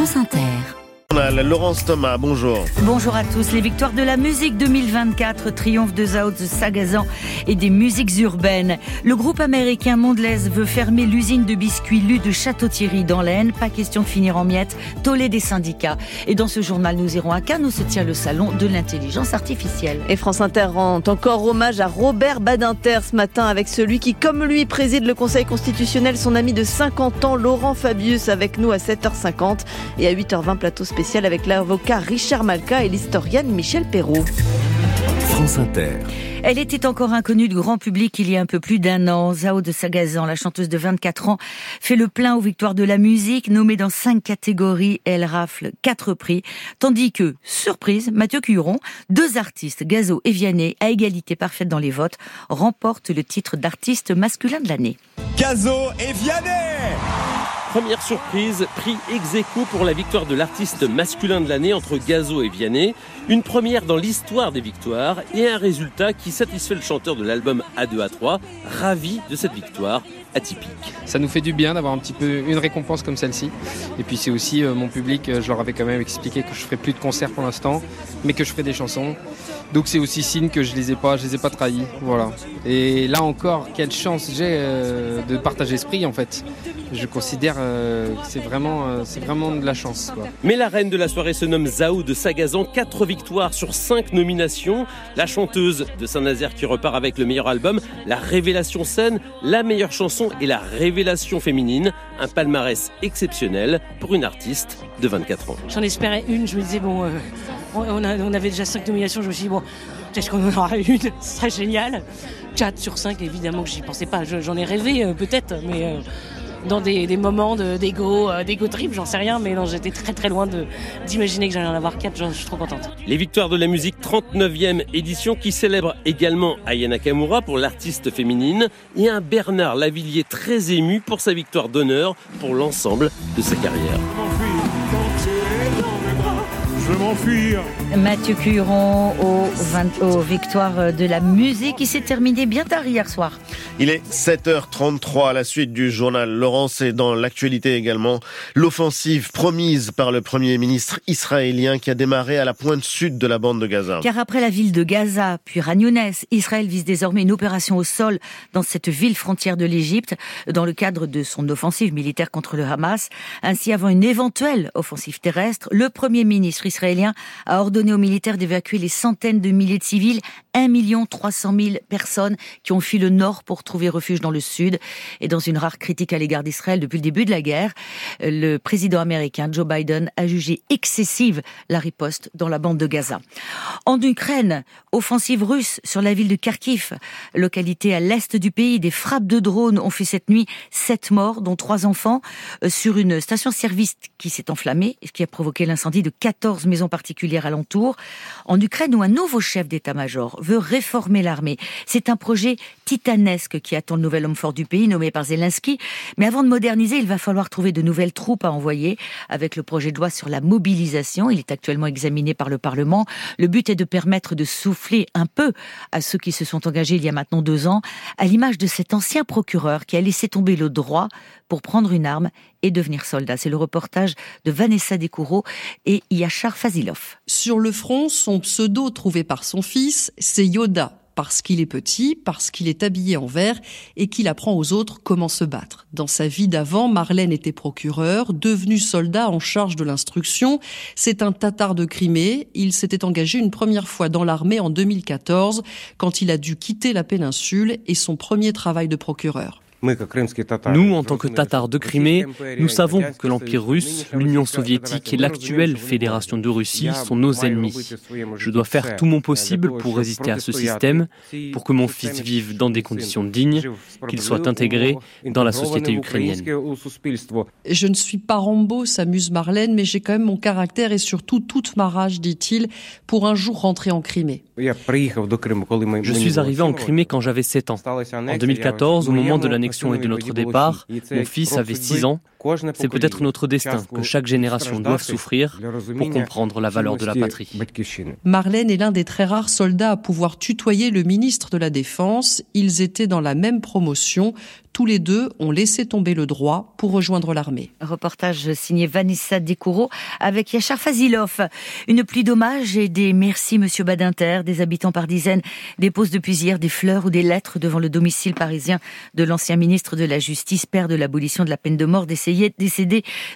France Inter. Laurence Thomas, bonjour. Bonjour à tous. Les victoires de la musique 2024, triomphe de Zao de Sagazan et des musiques urbaines. Le groupe américain Mondelez veut fermer l'usine de biscuits Lu de Château-Thierry dans l'Aisne. Pas question de finir en miettes. Tollé des syndicats. Et dans ce journal, nous irons à Cannes où se tient le salon de l'intelligence artificielle. Et France Inter rend encore hommage à Robert Badinter ce matin avec celui qui, comme lui, préside le Conseil constitutionnel, son ami de 50 ans, Laurent Fabius, avec nous à 7h50 et à 8h20 plateau spécial avec l'avocat Richard Malka et l'historienne Michel Perrault. France Inter. Elle était encore inconnue du grand public il y a un peu plus d'un an. Zao de Sagazan, la chanteuse de 24 ans, fait le plein aux victoires de la musique, nommée dans cinq catégories. Elle rafle quatre prix, tandis que, surprise, Mathieu Curon, deux artistes, Gazo et Vianney, à égalité parfaite dans les votes, remportent le titre d'artiste masculin de l'année. Gazo et Vianney Première surprise, prix ex pour la victoire de l'artiste masculin de l'année entre Gazo et Vianney. Une première dans l'histoire des victoires et un résultat qui satisfait le chanteur de l'album A2A3, ravi de cette victoire atypique. Ça nous fait du bien d'avoir un petit peu une récompense comme celle-ci. Et puis c'est aussi euh, mon public, euh, je leur avais quand même expliqué que je ferai plus de concerts pour l'instant, mais que je ferai des chansons. Donc c'est aussi signe que je les ai pas, je les ai pas trahis. Voilà. Et là encore, quelle chance j'ai euh, de partager ce prix en fait. Je considère que c'est vraiment, vraiment de la chance. Mais la reine de la soirée se nomme Zao de Sagazan, 4 victoires sur 5 nominations. La chanteuse de Saint-Nazaire qui repart avec le meilleur album, la révélation scène, la meilleure chanson et la révélation féminine. Un palmarès exceptionnel pour une artiste de 24 ans. J'en espérais une, je me disais, bon, on, avait déjà 5 nominations, je me suis dit, bon, peut-être qu'on en aura une, ce serait génial. 4 sur 5, évidemment que j'y pensais pas. J'en ai rêvé euh, peut-être, mais euh, dans des, moments d'égo, euh, d'égo trip, j'en sais rien, mais j'étais très très loin d'imaginer que j'allais en avoir 4, je suis trop contente. Les victoires de la musique 39e édition qui célèbre également Ayana Nakamura pour l'artiste féminine et un Bernard Lavillier très ému pour sa victoire d'honneur pour l'ensemble de sa carrière m'enfuir. Mathieu Curon aux, victoires de la musique qui s'est terminé bien tard hier soir. Il est 7h33 à la suite du journal Laurence et dans l'actualité également l'offensive promise par le premier ministre israélien qui a démarré à la pointe sud de la bande de Gaza. Car après la ville de Gaza puis Ragnounès, Israël vise désormais une opération au sol dans cette ville frontière de l'Égypte dans le cadre de son offensive militaire contre le Hamas. Ainsi avant une éventuelle offensive terrestre, le premier ministre israélien a ordonné aux militaires d'évacuer les centaines de milliers de civils, 1 300 000 personnes qui ont fui le nord pour trouver refuge dans le sud. Et dans une rare critique à l'égard d'Israël depuis le début de la guerre, le président américain Joe Biden a jugé excessive la riposte dans la bande de Gaza. En Ukraine, offensive russe sur la ville de Kharkiv, localité à l'est du pays, des frappes de drones ont fait cette nuit sept morts, dont trois enfants, euh, sur une station-service qui s'est enflammée, ce qui a provoqué l'incendie de 14 maisons particulières alentour, en Ukraine où un nouveau chef d'état-major veut réformer l'armée. C'est un projet titanesque qui attend le nouvel homme fort du pays, nommé par Zelensky. Mais avant de moderniser, il va falloir trouver de nouvelles troupes à envoyer avec le projet de loi sur la mobilisation. Il est actuellement examiné par le Parlement. Le but est de permettre de souffler un peu à ceux qui se sont engagés il y a maintenant deux ans, à l'image de cet ancien procureur qui a laissé tomber le droit pour prendre une arme et devenir soldat. C'est le reportage de Vanessa Descoureaux et Yachar Fazilov. Sur le front, son pseudo trouvé par son fils, c'est Yoda parce qu'il est petit, parce qu'il est habillé en vert et qu'il apprend aux autres comment se battre. Dans sa vie d'avant, Marlène était procureur, devenu soldat en charge de l'instruction. C'est un tatar de Crimée. Il s'était engagé une première fois dans l'armée en 2014 quand il a dû quitter la péninsule et son premier travail de procureur. Nous, en tant que Tatars de Crimée, nous savons que l'Empire russe, l'Union soviétique et l'actuelle Fédération de Russie sont nos ennemis. Je dois faire tout mon possible pour résister à ce système, pour que mon fils vive dans des conditions dignes, qu'il soit intégré dans la société ukrainienne. Je ne suis pas Rambo, s'amuse Marlène, mais j'ai quand même mon caractère et surtout toute ma rage, dit-il, pour un jour rentrer en Crimée. Je suis arrivé en Crimée quand j'avais 7 ans. En 2014, au moment de l'annexion et de notre départ, mon fils avait 6 ans C'est peut-être notre destin que chaque génération doive souffrir pour comprendre la valeur de la patrie. Marlène est l'un des très rares soldats à pouvoir tutoyer le ministre de la Défense. Ils étaient dans la même promotion. Tous les deux ont laissé tomber le droit pour rejoindre l'armée. Reportage signé Vanessa Descoureaux avec Yachar Fazilov. Une pluie d'hommages et des merci Monsieur Badinter. Des habitants par dizaines déposent depuis hier des fleurs ou des lettres devant le domicile parisien de l'ancien ministre de la Justice, père de l'abolition de la peine de mort, décédé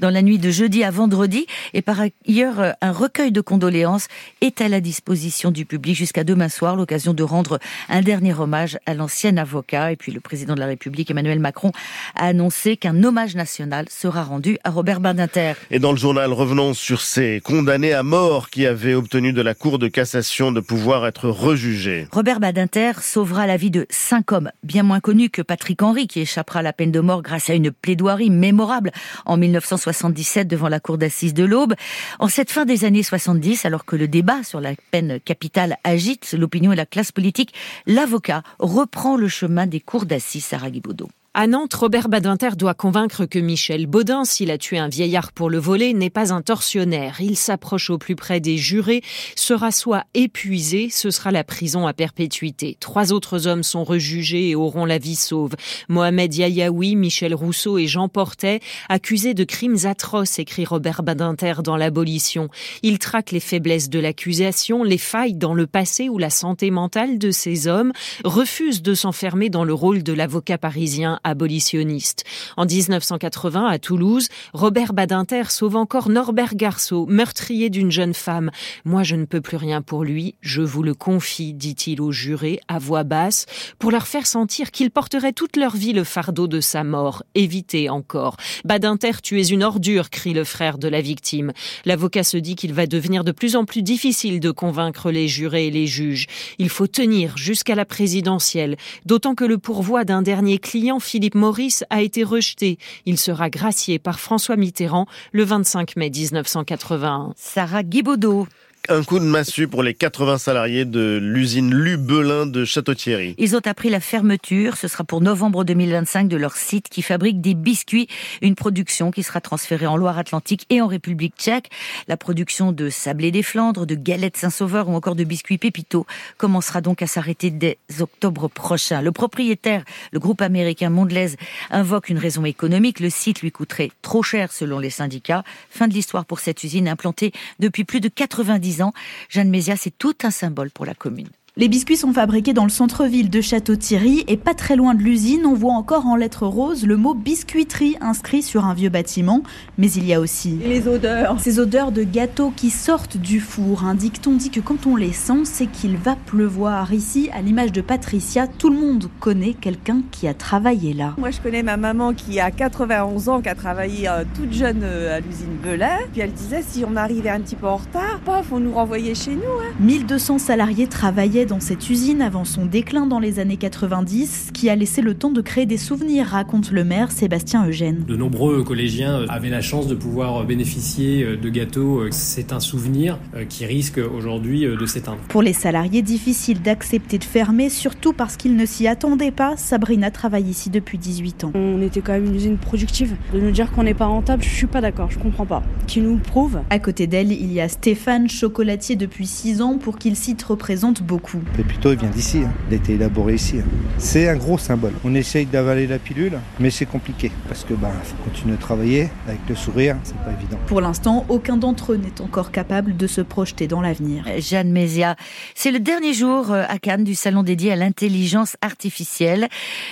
dans la nuit de jeudi à vendredi. Et par ailleurs, un recueil de condoléances est à la disposition du public jusqu'à demain soir, l'occasion de rendre un dernier hommage à l'ancien avocat. Et puis le président de la République, Emmanuel Macron a annoncé qu'un hommage national sera rendu à Robert Badinter. Et dans le journal, revenons sur ces condamnés à mort qui avaient obtenu de la Cour de cassation de pouvoir être rejugés. Robert Badinter sauvera la vie de cinq hommes, bien moins connus que Patrick Henry, qui échappera à la peine de mort grâce à une plaidoirie mémorable en 1977 devant la Cour d'assises de l'Aube. En cette fin des années 70, alors que le débat sur la peine capitale agite l'opinion et la classe politique, l'avocat reprend le chemin des cours d'assises Sarah Guibaudot. À Nantes, Robert Badinter doit convaincre que Michel Baudin, s'il a tué un vieillard pour le voler, n'est pas un tortionnaire. Il s'approche au plus près des jurés, sera soit épuisé, ce sera la prison à perpétuité. Trois autres hommes sont rejugés et auront la vie sauve. Mohamed Yayaoui, Michel Rousseau et Jean Portet, accusés de crimes atroces, écrit Robert Badinter dans l'abolition. Il traque les faiblesses de l'accusation, les failles dans le passé ou la santé mentale de ces hommes, refuse de s'enfermer dans le rôle de l'avocat parisien abolitionniste. En 1980, à Toulouse, Robert Badinter sauve encore Norbert Garceau, meurtrier d'une jeune femme. Moi, je ne peux plus rien pour lui, je vous le confie, dit-il aux jurés à voix basse, pour leur faire sentir qu'ils porteraient toute leur vie le fardeau de sa mort. Évitez encore. Badinter, tu es une ordure, crie le frère de la victime. L'avocat se dit qu'il va devenir de plus en plus difficile de convaincre les jurés et les juges. Il faut tenir jusqu'à la présidentielle, d'autant que le pourvoi d'un dernier client Philippe Maurice a été rejeté. Il sera gracié par François Mitterrand le 25 mai 1981. Sarah Guibaudot. Un coup de massue pour les 80 salariés de l'usine Lubelin de Château-Thierry. Ils ont appris la fermeture. Ce sera pour novembre 2025 de leur site qui fabrique des biscuits. Une production qui sera transférée en Loire-Atlantique et en République tchèque. La production de sablé des Flandres, de galettes Saint-Sauveur ou encore de biscuits Pépito commencera donc à s'arrêter dès octobre prochain. Le propriétaire, le groupe américain Mondelez, invoque une raison économique. Le site lui coûterait trop cher selon les syndicats. Fin de l'histoire pour cette usine implantée depuis plus de 90 ans. Jeanne Mézia, c'est tout un symbole pour la commune. Les biscuits sont fabriqués dans le centre-ville de Château-Thierry et pas très loin de l'usine, on voit encore en lettres roses le mot biscuiterie inscrit sur un vieux bâtiment. Mais il y a aussi les odeurs. Ces odeurs de gâteaux qui sortent du four. Un dicton dit que quand on les sent, c'est qu'il va pleuvoir. Ici, à l'image de Patricia, tout le monde connaît quelqu'un qui a travaillé là. Moi, je connais ma maman qui a 91 ans, qui a travaillé euh, toute jeune euh, à l'usine Belin. Puis elle disait si on arrivait un petit peu en retard, paf, on nous renvoyait chez nous. Hein. 1200 salariés travaillaient dans cette usine avant son déclin dans les années 90, qui a laissé le temps de créer des souvenirs, raconte le maire Sébastien Eugène. De nombreux collégiens avaient la chance de pouvoir bénéficier de gâteaux. C'est un souvenir qui risque aujourd'hui de s'éteindre. Pour les salariés, difficile d'accepter de fermer, surtout parce qu'ils ne s'y attendaient pas. Sabrina travaille ici depuis 18 ans. On était quand même une usine productive. De nous dire qu'on n'est pas rentable, je suis pas d'accord, je comprends pas. Qui nous prouve. À côté d'elle, il y a Stéphane, chocolatier depuis 6 ans, pour qu'il cite représente beaucoup. Pépito, il vient d'ici, hein. il a été élaboré ici. Hein. C'est un gros symbole. On essaye d'avaler la pilule, mais c'est compliqué parce que bah, faut continuer de travailler avec le sourire, c'est pas évident. Pour l'instant, aucun d'entre eux n'est encore capable de se projeter dans l'avenir. Jeanne Mézia, c'est le dernier jour à Cannes du salon dédié à l'intelligence artificielle.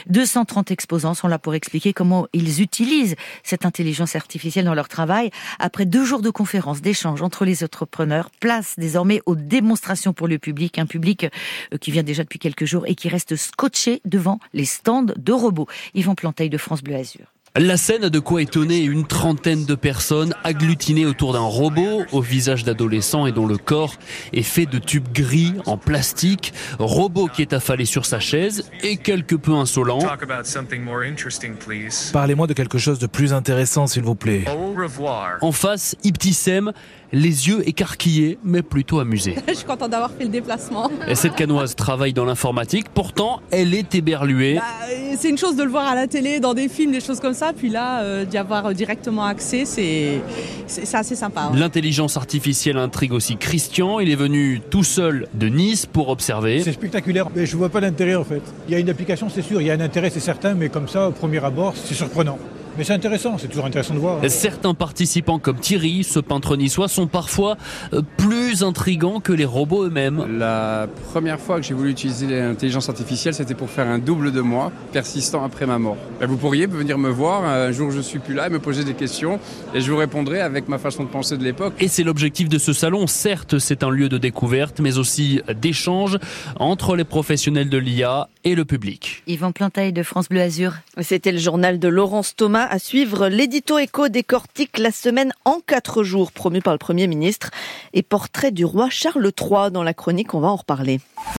230 exposants sont là pour expliquer comment ils utilisent cette intelligence artificielle dans leur travail. Après deux jours de conférences, d'échanges entre les entrepreneurs, place désormais aux démonstrations pour le public, un public qui vient déjà depuis quelques jours et qui reste scotché devant les stands de robots. Yvan Planteil de France Bleu Azur. La scène a de quoi étonner une trentaine de personnes agglutinées autour d'un robot au visage d'adolescent et dont le corps est fait de tubes gris en plastique. Robot qui est affalé sur sa chaise et quelque peu insolent. Parlez-moi de quelque chose de plus intéressant, s'il vous plaît. En face, Ibtissem, les yeux écarquillés, mais plutôt amusés. Je suis content d'avoir fait le déplacement. Et cette canoise travaille dans l'informatique, pourtant elle est éberluée. Bah, c'est une chose de le voir à la télé, dans des films, des choses comme ça. Pas. Puis là, euh, d'y avoir directement accès, c'est assez sympa. L'intelligence artificielle intrigue aussi Christian. Il est venu tout seul de Nice pour observer. C'est spectaculaire, mais je vois pas l'intérêt en fait. Il y a une application, c'est sûr, il y a un intérêt, c'est certain, mais comme ça, au premier abord, c'est surprenant. Mais c'est intéressant, c'est toujours intéressant de voir. Certains participants comme Thierry, ce peintre niçois, sont parfois euh, plus intrigants que les robots eux-mêmes. La première fois que j'ai voulu utiliser l'intelligence artificielle, c'était pour faire un double de moi, persistant après ma mort. Vous pourriez venir me voir un jour où je suis plus là et me poser des questions et je vous répondrai avec ma façon de penser de l'époque. Et c'est l'objectif de ce salon. Certes, c'est un lieu de découverte, mais aussi d'échange entre les professionnels de l'IA et le public. Yvan Plantaille de France Bleu Azur. C'était le journal de Laurence Thomas à suivre l'édito éco décortique la semaine en quatre jours promu par le Premier ministre et portrait du roi Charles III dans la chronique, on va en reparler.